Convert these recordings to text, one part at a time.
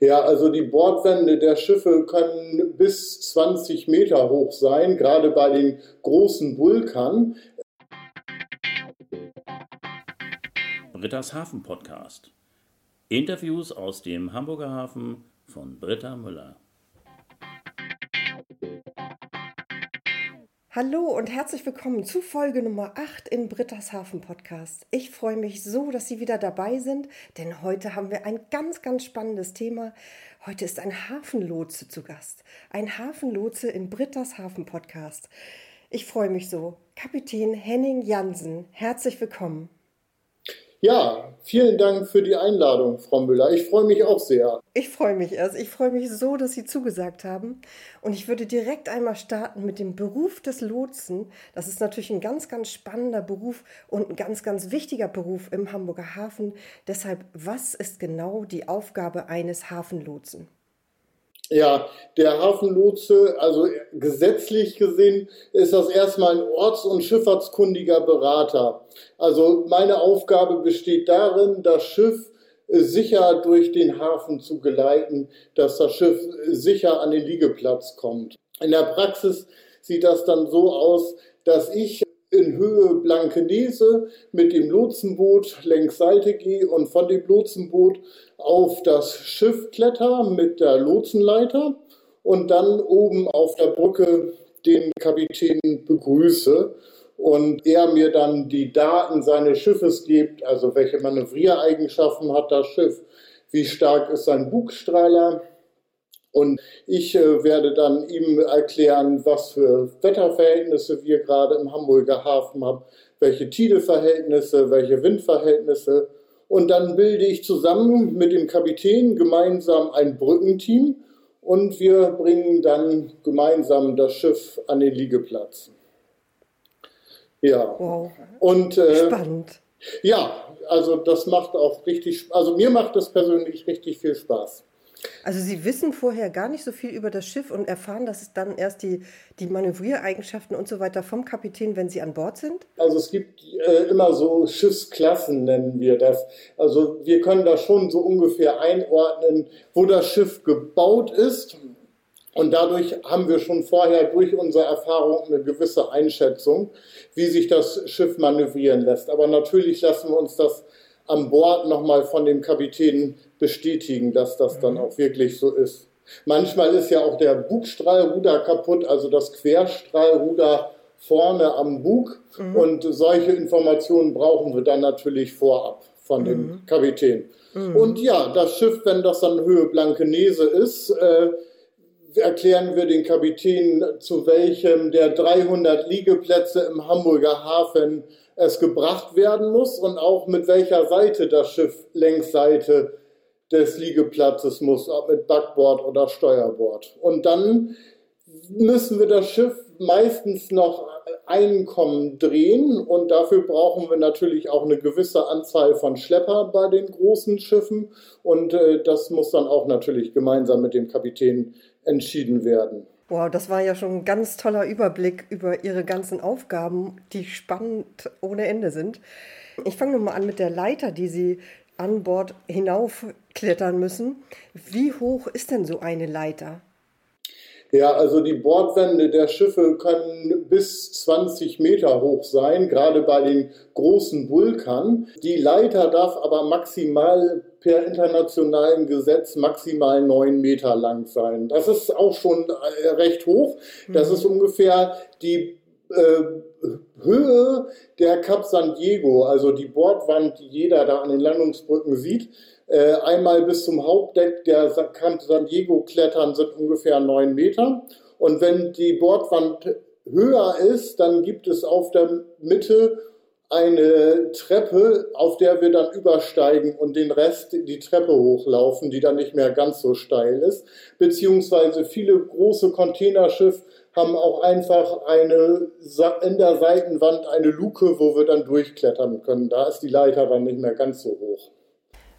Ja, also die Bordwände der Schiffe können bis 20 Meter hoch sein, gerade bei den großen Vulkan. Britta's Hafen Podcast. Interviews aus dem Hamburger Hafen von Britta Müller. Hallo und herzlich willkommen zu Folge Nummer 8 in Britta's Hafen Podcast. Ich freue mich so, dass Sie wieder dabei sind, denn heute haben wir ein ganz, ganz spannendes Thema. Heute ist ein Hafenlotse zu Gast. Ein Hafenlotse in Britta's Hafen Podcast. Ich freue mich so. Kapitän Henning Jansen, herzlich willkommen. Ja, vielen Dank für die Einladung, Frau Müller. Ich freue mich auch sehr. Ich freue mich erst. Ich freue mich so, dass Sie zugesagt haben. Und ich würde direkt einmal starten mit dem Beruf des Lotsen. Das ist natürlich ein ganz, ganz spannender Beruf und ein ganz, ganz wichtiger Beruf im Hamburger Hafen. Deshalb, was ist genau die Aufgabe eines Hafenlotsen? Ja, der Hafenlotse, also gesetzlich gesehen, ist das erstmal ein orts- und schifffahrtskundiger Berater. Also meine Aufgabe besteht darin, das Schiff sicher durch den Hafen zu geleiten, dass das Schiff sicher an den Liegeplatz kommt. In der Praxis sieht das dann so aus, dass ich in Höhe Blankenese mit dem Lotsenboot längs Seite gehe und von dem Lotsenboot auf das Schiff kletter mit der Lotsenleiter und dann oben auf der Brücke den Kapitän begrüße und er mir dann die Daten seines Schiffes gibt, also welche Manövriereigenschaften hat das Schiff, wie stark ist sein Bugstrahler, und ich äh, werde dann ihm erklären, was für Wetterverhältnisse wir gerade im Hamburger Hafen haben, welche Tideverhältnisse, welche Windverhältnisse. Und dann bilde ich zusammen mit dem Kapitän gemeinsam ein Brückenteam und wir bringen dann gemeinsam das Schiff an den Liegeplatz. Ja. Wow. Und, äh, Spannend. Ja, also das macht auch richtig, also mir macht das persönlich richtig viel Spaß. Also Sie wissen vorher gar nicht so viel über das Schiff und erfahren, dass es dann erst die, die Manövriereigenschaften und so weiter vom Kapitän, wenn Sie an Bord sind? Also es gibt äh, immer so Schiffsklassen, nennen wir das. Also wir können da schon so ungefähr einordnen, wo das Schiff gebaut ist. Und dadurch haben wir schon vorher durch unsere Erfahrung eine gewisse Einschätzung, wie sich das Schiff manövrieren lässt. Aber natürlich lassen wir uns das an Bord nochmal von dem Kapitän bestätigen, dass das dann auch wirklich so ist. Manchmal ist ja auch der Bugstrahlruder kaputt, also das Querstrahlruder vorne am Bug. Mhm. Und solche Informationen brauchen wir dann natürlich vorab von mhm. dem Kapitän. Mhm. Und ja, das Schiff, wenn das dann Höhe Blankenese ist, äh, erklären wir den Kapitän, zu welchem der 300 Liegeplätze im Hamburger Hafen es gebracht werden muss und auch mit welcher Seite das Schiff Längsseite des Liegeplatzes muss, ob mit Backbord oder Steuerbord. Und dann müssen wir das Schiff meistens noch Einkommen drehen und dafür brauchen wir natürlich auch eine gewisse Anzahl von Schlepper bei den großen Schiffen und äh, das muss dann auch natürlich gemeinsam mit dem Kapitän entschieden werden. Wow, das war ja schon ein ganz toller Überblick über Ihre ganzen Aufgaben, die spannend ohne Ende sind. Ich fange nochmal an mit der Leiter, die Sie an Bord hinaufklettern müssen. Wie hoch ist denn so eine Leiter? Ja, also die Bordwände der Schiffe können bis 20 Meter hoch sein, gerade bei den großen Vulkan. Die Leiter darf aber maximal per internationalem Gesetz maximal 9 Meter lang sein. Das ist auch schon äh, recht hoch. Das mhm. ist ungefähr die äh, Höhe der Cap San Diego, also die Bordwand, die jeder da an den Landungsbrücken sieht. Äh, einmal bis zum Hauptdeck der Camp San Diego klettern sind ungefähr neun Meter. Und wenn die Bordwand höher ist, dann gibt es auf der Mitte eine Treppe, auf der wir dann übersteigen und den Rest die Treppe hochlaufen, die dann nicht mehr ganz so steil ist. Beziehungsweise viele große Containerschiffe haben auch einfach eine in der Seitenwand eine Luke, wo wir dann durchklettern können. Da ist die Leiter dann nicht mehr ganz so hoch.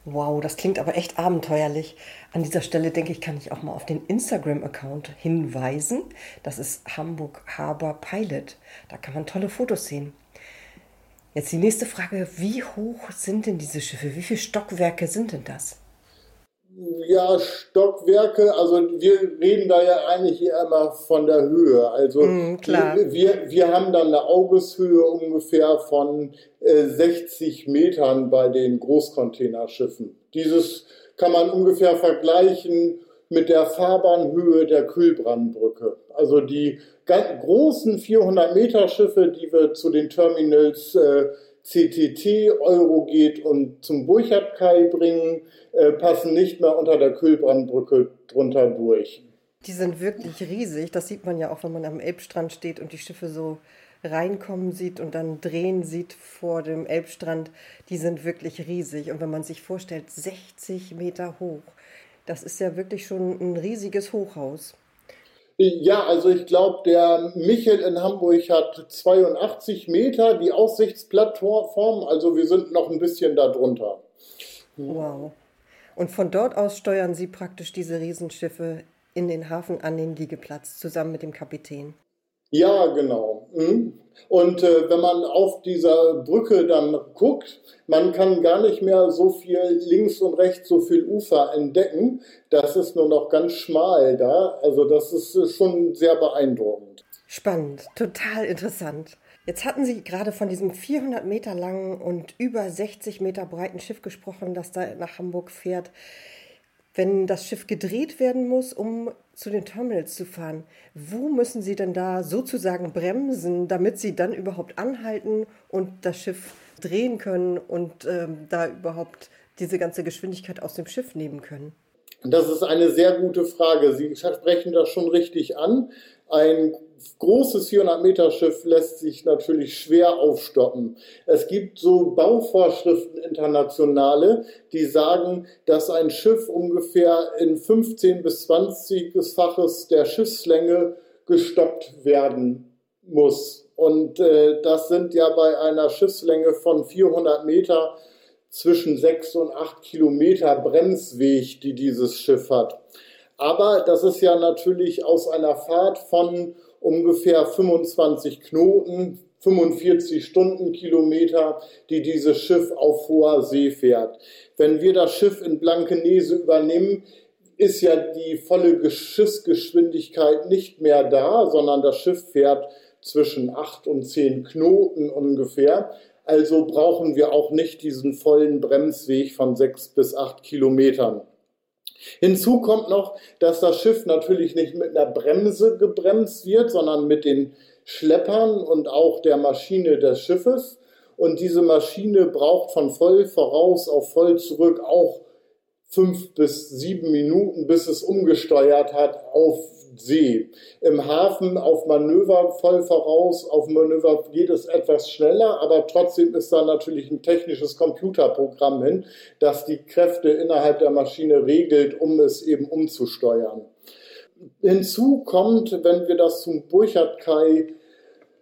Wow, das klingt aber echt abenteuerlich. An dieser Stelle denke ich, kann ich auch mal auf den Instagram-Account hinweisen. Das ist Hamburg Harbor Pilot. Da kann man tolle Fotos sehen. Jetzt die nächste Frage, wie hoch sind denn diese Schiffe? Wie viele Stockwerke sind denn das? Ja, Stockwerke, also wir reden da ja eigentlich immer von der Höhe. Also mm, wir, wir, haben dann eine Augeshöhe ungefähr von äh, 60 Metern bei den Großcontainerschiffen. Dieses kann man ungefähr vergleichen mit der Fahrbahnhöhe der Kühlbrandbrücke. Also die großen 400 Meter Schiffe, die wir zu den Terminals äh, CTT, Eurogate und zum Burchardkai bringen, äh, passen nicht mehr unter der Kühlbrandbrücke drunter durch. Die sind wirklich riesig. Das sieht man ja auch, wenn man am Elbstrand steht und die Schiffe so reinkommen sieht und dann drehen sieht vor dem Elbstrand. Die sind wirklich riesig. Und wenn man sich vorstellt, 60 Meter hoch, das ist ja wirklich schon ein riesiges Hochhaus. Ja, also ich glaube, der Michel in Hamburg hat 82 Meter, die Aussichtsplattform, also wir sind noch ein bisschen darunter. Wow. Und von dort aus steuern Sie praktisch diese Riesenschiffe in den Hafen an den Liegeplatz zusammen mit dem Kapitän. Ja, genau. Mhm. Und äh, wenn man auf dieser Brücke dann guckt, man kann gar nicht mehr so viel links und rechts so viel Ufer entdecken. Das ist nur noch ganz schmal da. Also das ist schon sehr beeindruckend. Spannend, total interessant. Jetzt hatten Sie gerade von diesem 400 Meter langen und über 60 Meter breiten Schiff gesprochen, das da nach Hamburg fährt wenn das Schiff gedreht werden muss, um zu den Terminals zu fahren, wo müssen Sie denn da sozusagen bremsen, damit Sie dann überhaupt anhalten und das Schiff drehen können und ähm, da überhaupt diese ganze Geschwindigkeit aus dem Schiff nehmen können? Das ist eine sehr gute Frage. Sie sprechen das schon richtig an. Ein großes 400 Meter Schiff lässt sich natürlich schwer aufstoppen. Es gibt so Bauvorschriften internationale, die sagen, dass ein Schiff ungefähr in 15 bis 20-faches der Schiffslänge gestoppt werden muss. Und äh, das sind ja bei einer Schiffslänge von 400 Meter zwischen 6 und 8 Kilometer Bremsweg, die dieses Schiff hat. Aber das ist ja natürlich aus einer Fahrt von ungefähr 25 Knoten, 45 Stundenkilometer, die dieses Schiff auf hoher See fährt. Wenn wir das Schiff in Blankenese übernehmen, ist ja die volle Schiffsgeschwindigkeit nicht mehr da, sondern das Schiff fährt zwischen 8 und 10 Knoten ungefähr. Also brauchen wir auch nicht diesen vollen Bremsweg von 6 bis 8 Kilometern. Hinzu kommt noch, dass das Schiff natürlich nicht mit einer Bremse gebremst wird, sondern mit den Schleppern und auch der Maschine des Schiffes. Und diese Maschine braucht von voll voraus auf voll zurück auch fünf bis sieben Minuten, bis es umgesteuert hat auf See. Im Hafen auf Manöver voll voraus, auf Manöver geht es etwas schneller, aber trotzdem ist da natürlich ein technisches Computerprogramm hin, das die Kräfte innerhalb der Maschine regelt, um es eben umzusteuern. Hinzu kommt, wenn wir das zum Burchardkai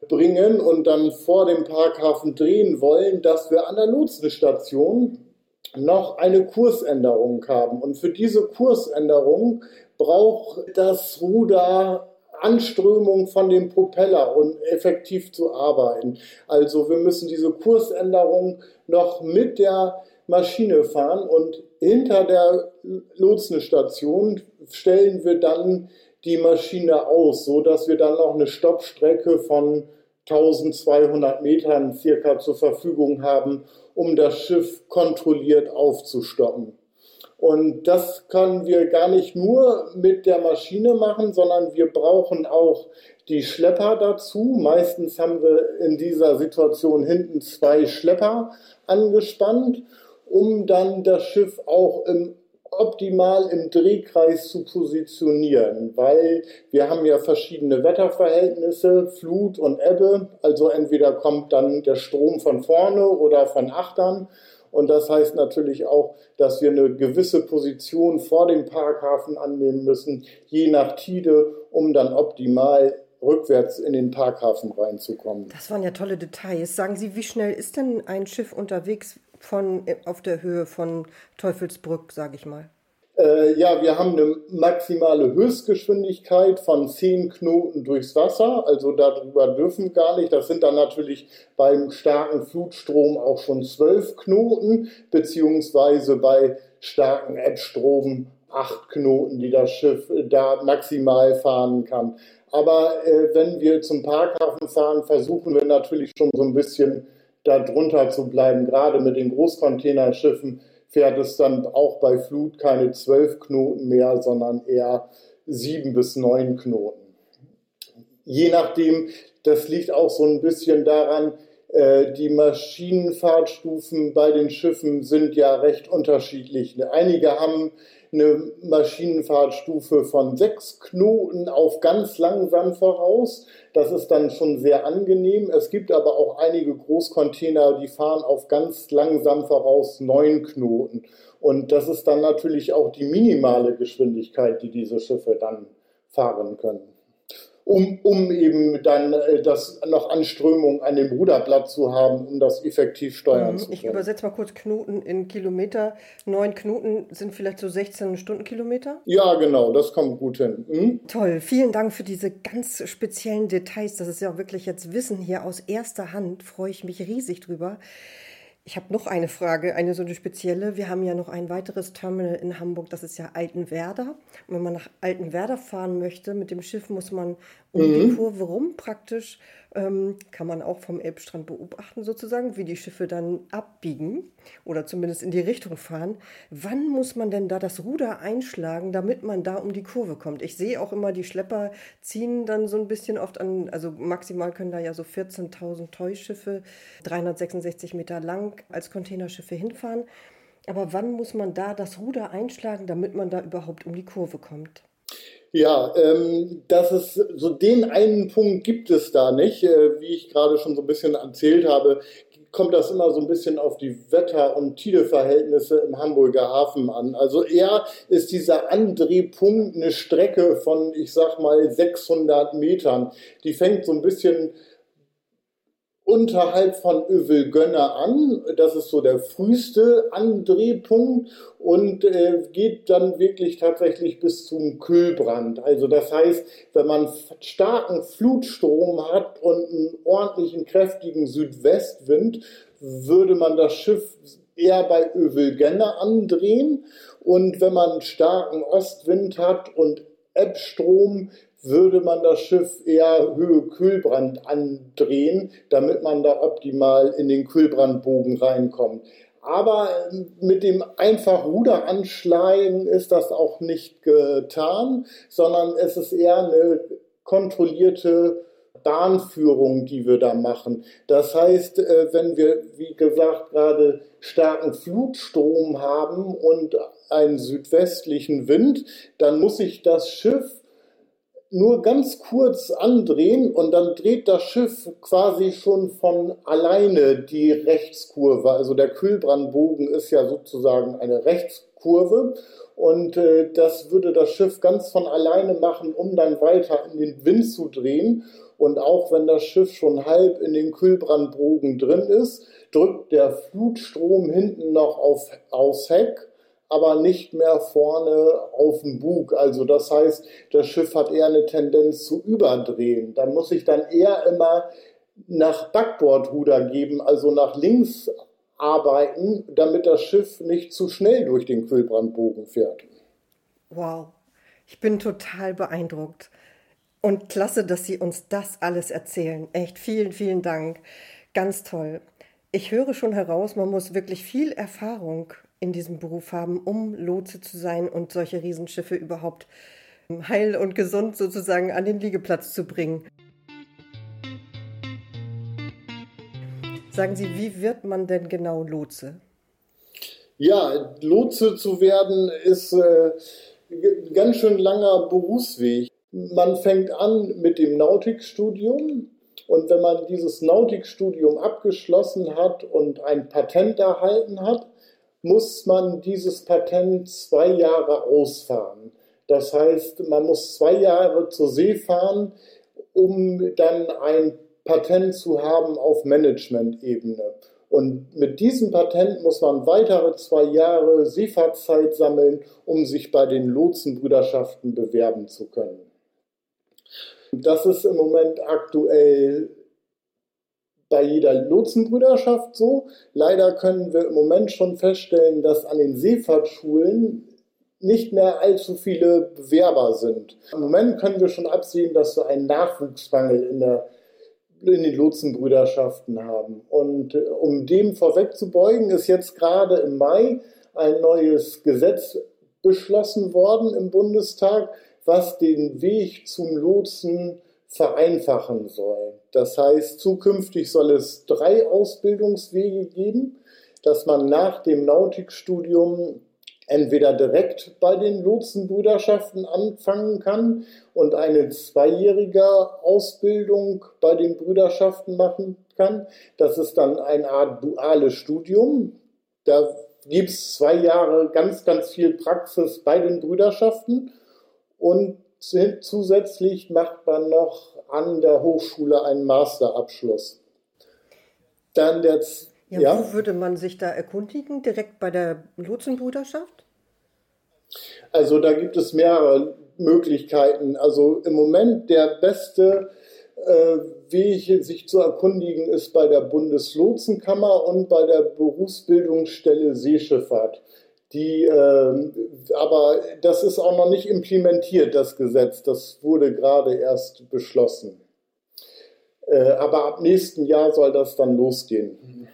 bringen und dann vor dem Parkhafen drehen wollen, dass wir an der Lotsenstation noch eine Kursänderung haben. Und für diese Kursänderung braucht das Ruder Anströmung von dem Propeller um effektiv zu arbeiten. Also wir müssen diese Kursänderung noch mit der Maschine fahren und hinter der Lotsenstation stellen wir dann die Maschine aus, so dass wir dann noch eine Stoppstrecke von 1200 Metern circa zur Verfügung haben, um das Schiff kontrolliert aufzustoppen. Und das können wir gar nicht nur mit der Maschine machen, sondern wir brauchen auch die Schlepper dazu. Meistens haben wir in dieser Situation hinten zwei Schlepper angespannt, um dann das Schiff auch im optimal im Drehkreis zu positionieren, weil wir haben ja verschiedene Wetterverhältnisse, Flut und Ebbe, also entweder kommt dann der Strom von vorne oder von Achtern und das heißt natürlich auch, dass wir eine gewisse Position vor dem Parkhafen annehmen müssen, je nach Tide, um dann optimal rückwärts in den Parkhafen reinzukommen. Das waren ja tolle Details. Sagen Sie, wie schnell ist denn ein Schiff unterwegs von, auf der Höhe von Teufelsbrück, sage ich mal? Äh, ja, wir haben eine maximale Höchstgeschwindigkeit von 10 Knoten durchs Wasser. Also darüber dürfen gar nicht. Das sind dann natürlich beim starken Flutstrom auch schon 12 Knoten, beziehungsweise bei starken Ebbstrom acht Knoten, die das Schiff da maximal fahren kann. Aber äh, wenn wir zum Parkhafen fahren, versuchen wir natürlich schon so ein bisschen darunter zu bleiben. Gerade mit den Großcontainerschiffen fährt es dann auch bei Flut keine zwölf Knoten mehr, sondern eher sieben bis neun Knoten. Je nachdem, das liegt auch so ein bisschen daran, äh, die Maschinenfahrtstufen bei den Schiffen sind ja recht unterschiedlich. Einige haben eine Maschinenfahrtstufe von sechs Knoten auf ganz langsam voraus. Das ist dann schon sehr angenehm. Es gibt aber auch einige Großcontainer, die fahren auf ganz langsam voraus neun Knoten. Und das ist dann natürlich auch die minimale Geschwindigkeit, die diese Schiffe dann fahren können um, um eben dann äh, das noch Anströmung an dem Ruderblatt zu haben, um das effektiv steuern mhm. zu können. Ich übersetze mal kurz Knoten in Kilometer. Neun Knoten sind vielleicht so 16 Stundenkilometer? Ja, genau, das kommt gut hin. Mhm. Toll, vielen Dank für diese ganz speziellen Details. Das ist ja auch wirklich jetzt Wissen hier aus erster Hand. Freue ich mich riesig drüber. Ich habe noch eine Frage, eine so eine spezielle. Wir haben ja noch ein weiteres Terminal in Hamburg, das ist ja Altenwerder. Und wenn man nach Altenwerder fahren möchte mit dem Schiff, muss man um mhm. die Kurve rum praktisch ähm, kann man auch vom Elbstrand beobachten, sozusagen, wie die Schiffe dann abbiegen oder zumindest in die Richtung fahren. Wann muss man denn da das Ruder einschlagen, damit man da um die Kurve kommt? Ich sehe auch immer, die Schlepper ziehen dann so ein bisschen oft an, also maximal können da ja so 14.000 Teuschiffe, 366 Meter lang als Containerschiffe hinfahren. Aber wann muss man da das Ruder einschlagen, damit man da überhaupt um die Kurve kommt? Ja, ähm, dass es so den einen Punkt gibt es da nicht. Äh, wie ich gerade schon so ein bisschen erzählt habe, kommt das immer so ein bisschen auf die Wetter- und Tideverhältnisse im Hamburger Hafen an. Also eher ist dieser Andrehpunkt eine Strecke von, ich sag mal, 600 Metern. Die fängt so ein bisschen unterhalb von Övelgönner an. Das ist so der früheste Andrehpunkt und äh, geht dann wirklich tatsächlich bis zum Kühlbrand. Also das heißt, wenn man starken Flutstrom hat und einen ordentlichen, kräftigen Südwestwind, würde man das Schiff eher bei Övelgönner andrehen. Und wenn man starken Ostwind hat und Ebbstrom, würde man das Schiff eher Höhe Kühlbrand andrehen, damit man da optimal in den Kühlbrandbogen reinkommt. Aber mit dem einfach Ruder anschlagen ist das auch nicht getan, sondern es ist eher eine kontrollierte Bahnführung, die wir da machen. Das heißt, äh, wenn wir, wie gesagt, gerade starken Flutstrom haben und einen südwestlichen Wind, dann muss ich das Schiff nur ganz kurz andrehen und dann dreht das Schiff quasi schon von alleine die Rechtskurve. Also der Kühlbrandbogen ist ja sozusagen eine Rechtskurve und äh, das würde das Schiff ganz von alleine machen, um dann weiter in den Wind zu drehen. Und auch wenn das Schiff schon halb in den Kühlbrandbogen drin ist, drückt der Flutstrom hinten noch auf, aufs Heck aber nicht mehr vorne auf dem Bug. Also das heißt, das Schiff hat eher eine Tendenz zu überdrehen. Dann muss ich dann eher immer nach Backbordruder geben, also nach links arbeiten, damit das Schiff nicht zu schnell durch den Kühlbrandbogen fährt. Wow, ich bin total beeindruckt. Und klasse, dass Sie uns das alles erzählen. Echt vielen, vielen Dank. Ganz toll. Ich höre schon heraus, man muss wirklich viel Erfahrung in diesem Beruf haben, um Lotse zu sein und solche Riesenschiffe überhaupt ähm, heil und gesund sozusagen an den Liegeplatz zu bringen. Sagen Sie, wie wird man denn genau Lotse? Ja, Lotse zu werden ist äh, ein ganz schön langer Berufsweg. Man fängt an mit dem Nautikstudium und wenn man dieses Nautikstudium abgeschlossen hat und ein Patent erhalten hat, muss man dieses Patent zwei Jahre ausfahren. Das heißt, man muss zwei Jahre zur See fahren, um dann ein Patent zu haben auf Management-Ebene. Und mit diesem Patent muss man weitere zwei Jahre Seefahrtszeit sammeln, um sich bei den Lotsenbrüderschaften bewerben zu können. Das ist im Moment aktuell bei jeder Lotsenbrüderschaft so. Leider können wir im Moment schon feststellen, dass an den Seefahrtsschulen nicht mehr allzu viele Bewerber sind. Im Moment können wir schon absehen, dass wir einen Nachwuchsmangel in, der, in den Lotsenbrüderschaften haben. Und äh, um dem vorwegzubeugen, ist jetzt gerade im Mai ein neues Gesetz beschlossen worden im Bundestag, was den Weg zum Lotsen vereinfachen soll. Das heißt, zukünftig soll es drei Ausbildungswege geben, dass man nach dem Nautikstudium entweder direkt bei den Lotsenbrüderschaften anfangen kann und eine zweijährige Ausbildung bei den Brüderschaften machen kann. Das ist dann eine Art duales Studium. Da gibt es zwei Jahre ganz, ganz viel Praxis bei den Brüderschaften und zusätzlich macht man noch an der Hochschule einen Masterabschluss. Dann der ja, ja, Wo würde man sich da erkundigen? Direkt bei der Lotsenbrüderschaft? Also da gibt es mehrere Möglichkeiten. Also im Moment der beste äh, Weg, sich zu erkundigen, ist bei der Bundeslotsenkammer und bei der Berufsbildungsstelle Seeschifffahrt. Die, äh, aber das ist auch noch nicht implementiert, das Gesetz. Das wurde gerade erst beschlossen. Äh, aber ab nächsten Jahr soll das dann losgehen.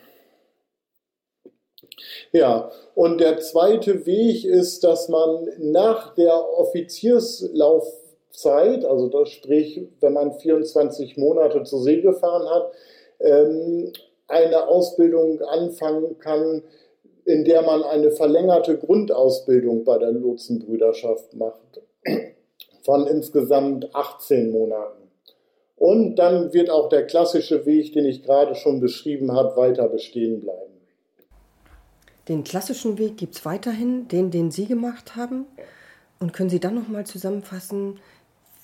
Ja, und der zweite Weg ist, dass man nach der Offizierslaufzeit, also das sprich, wenn man 24 Monate zur See gefahren hat, ähm, eine Ausbildung anfangen kann, in der man eine verlängerte Grundausbildung bei der Lotsenbrüderschaft macht, von insgesamt 18 Monaten. Und dann wird auch der klassische Weg, den ich gerade schon beschrieben habe, weiter bestehen bleiben. Den klassischen Weg gibt es weiterhin, den, den Sie gemacht haben. Und können Sie dann nochmal zusammenfassen,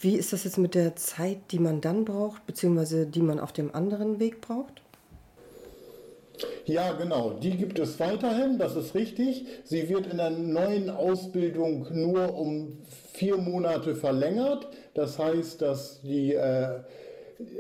wie ist das jetzt mit der Zeit, die man dann braucht, beziehungsweise die man auf dem anderen Weg braucht? Ja, genau, die gibt es weiterhin, das ist richtig. Sie wird in der neuen Ausbildung nur um vier Monate verlängert. Das heißt, dass die äh,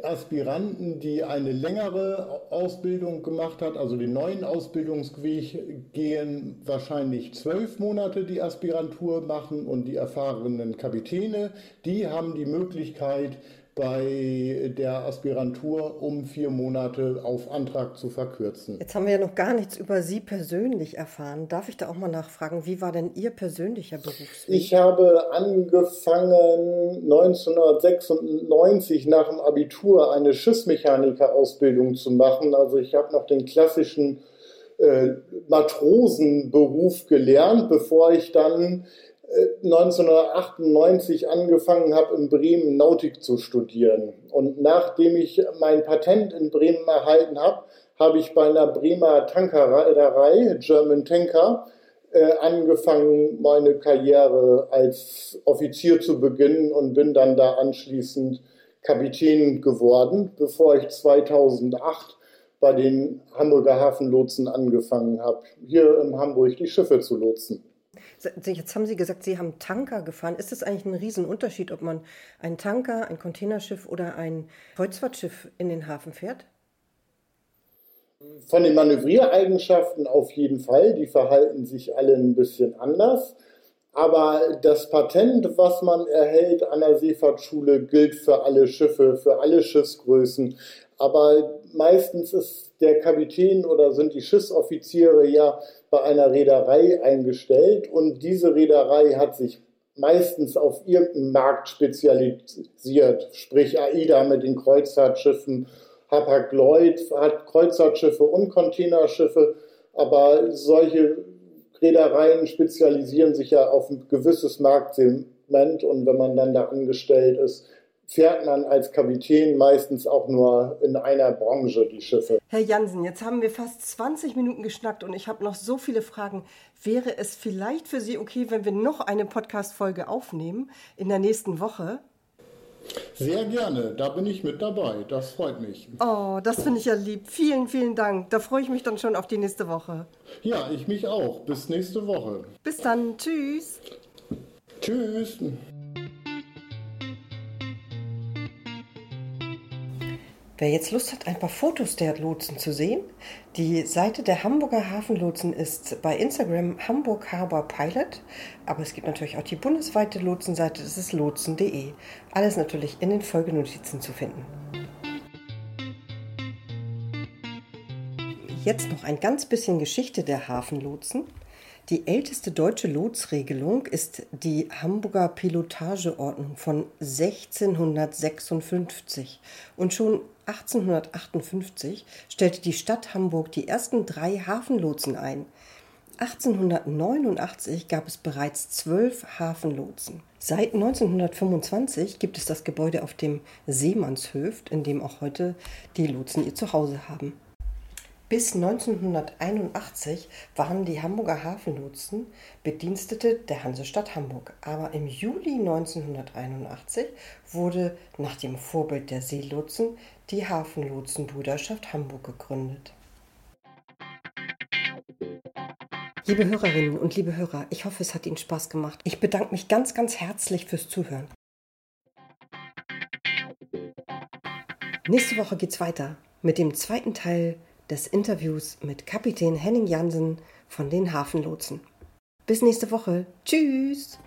Aspiranten, die eine längere Ausbildung gemacht hat, also den neuen Ausbildungsweg gehen, wahrscheinlich zwölf Monate die Aspirantur machen und die erfahrenen Kapitäne, die haben die Möglichkeit, bei der Aspirantur um vier Monate auf Antrag zu verkürzen. Jetzt haben wir ja noch gar nichts über Sie persönlich erfahren. Darf ich da auch mal nachfragen, wie war denn Ihr persönlicher Berufsweg? Ich habe angefangen 1996 nach dem Abitur eine Schiffsmechanikerausbildung zu machen. Also ich habe noch den klassischen äh, Matrosenberuf gelernt, bevor ich dann 1998 angefangen habe, in Bremen Nautik zu studieren. Und nachdem ich mein Patent in Bremen erhalten habe, habe ich bei einer Bremer Tankerreederei, German Tanker, äh, angefangen, meine Karriere als Offizier zu beginnen und bin dann da anschließend Kapitän geworden, bevor ich 2008 bei den Hamburger Hafenlotsen angefangen habe, hier in Hamburg die Schiffe zu lotsen. Jetzt haben Sie gesagt, Sie haben Tanker gefahren. Ist das eigentlich ein Riesenunterschied, ob man einen Tanker, ein Containerschiff oder ein Kreuzfahrtschiff in den Hafen fährt? Von den Manövriereigenschaften auf jeden Fall. Die verhalten sich alle ein bisschen anders. Aber das Patent, was man erhält an der Seefahrtsschule, gilt für alle Schiffe, für alle Schiffsgrößen. Aber meistens ist der Kapitän oder sind die Schiffsoffiziere ja bei einer Reederei eingestellt. Und diese Reederei hat sich meistens auf irgendeinen Markt spezialisiert, sprich AIDA mit den Kreuzfahrtschiffen, Hapag-Lloyd hat Kreuzfahrtschiffe und Containerschiffe, aber solche Reedereien spezialisieren sich ja auf ein gewisses Marktsegment und wenn man dann da angestellt ist, fährt man als Kapitän meistens auch nur in einer Branche die Schiffe. Herr Jansen, jetzt haben wir fast 20 Minuten geschnackt und ich habe noch so viele Fragen. Wäre es vielleicht für Sie okay, wenn wir noch eine Podcast-Folge aufnehmen in der nächsten Woche? Sehr gerne, da bin ich mit dabei. Das freut mich. Oh, das finde ich ja lieb. Vielen, vielen Dank. Da freue ich mich dann schon auf die nächste Woche. Ja, ich mich auch. Bis nächste Woche. Bis dann. Tschüss. Tschüss. Wer jetzt Lust hat, ein paar Fotos der Lotsen zu sehen, die Seite der Hamburger Hafenlotsen ist bei Instagram Hamburg Harbor Pilot, aber es gibt natürlich auch die bundesweite Lotsenseite, das ist lotsen.de. Alles natürlich in den Folgenotizen zu finden. Jetzt noch ein ganz bisschen Geschichte der Hafenlotsen. Die älteste deutsche Lotsregelung ist die Hamburger Pilotageordnung von 1656 und schon 1858 stellte die Stadt Hamburg die ersten drei Hafenlotsen ein. 1889 gab es bereits zwölf Hafenlotsen. Seit 1925 gibt es das Gebäude auf dem Seemannshöft, in dem auch heute die Lotsen ihr Zuhause haben. Bis 1981 waren die Hamburger Hafenlotsen Bedienstete der Hansestadt Hamburg, aber im Juli 1981 wurde nach dem Vorbild der Seelotsen die Hafenlotsenbrüderschaft Hamburg gegründet. Liebe Hörerinnen und liebe Hörer, ich hoffe, es hat Ihnen Spaß gemacht. Ich bedanke mich ganz, ganz herzlich fürs Zuhören. Nächste Woche geht's weiter mit dem zweiten Teil des Interviews mit Kapitän Henning Jansen von den Hafenlotsen. Bis nächste Woche. Tschüss!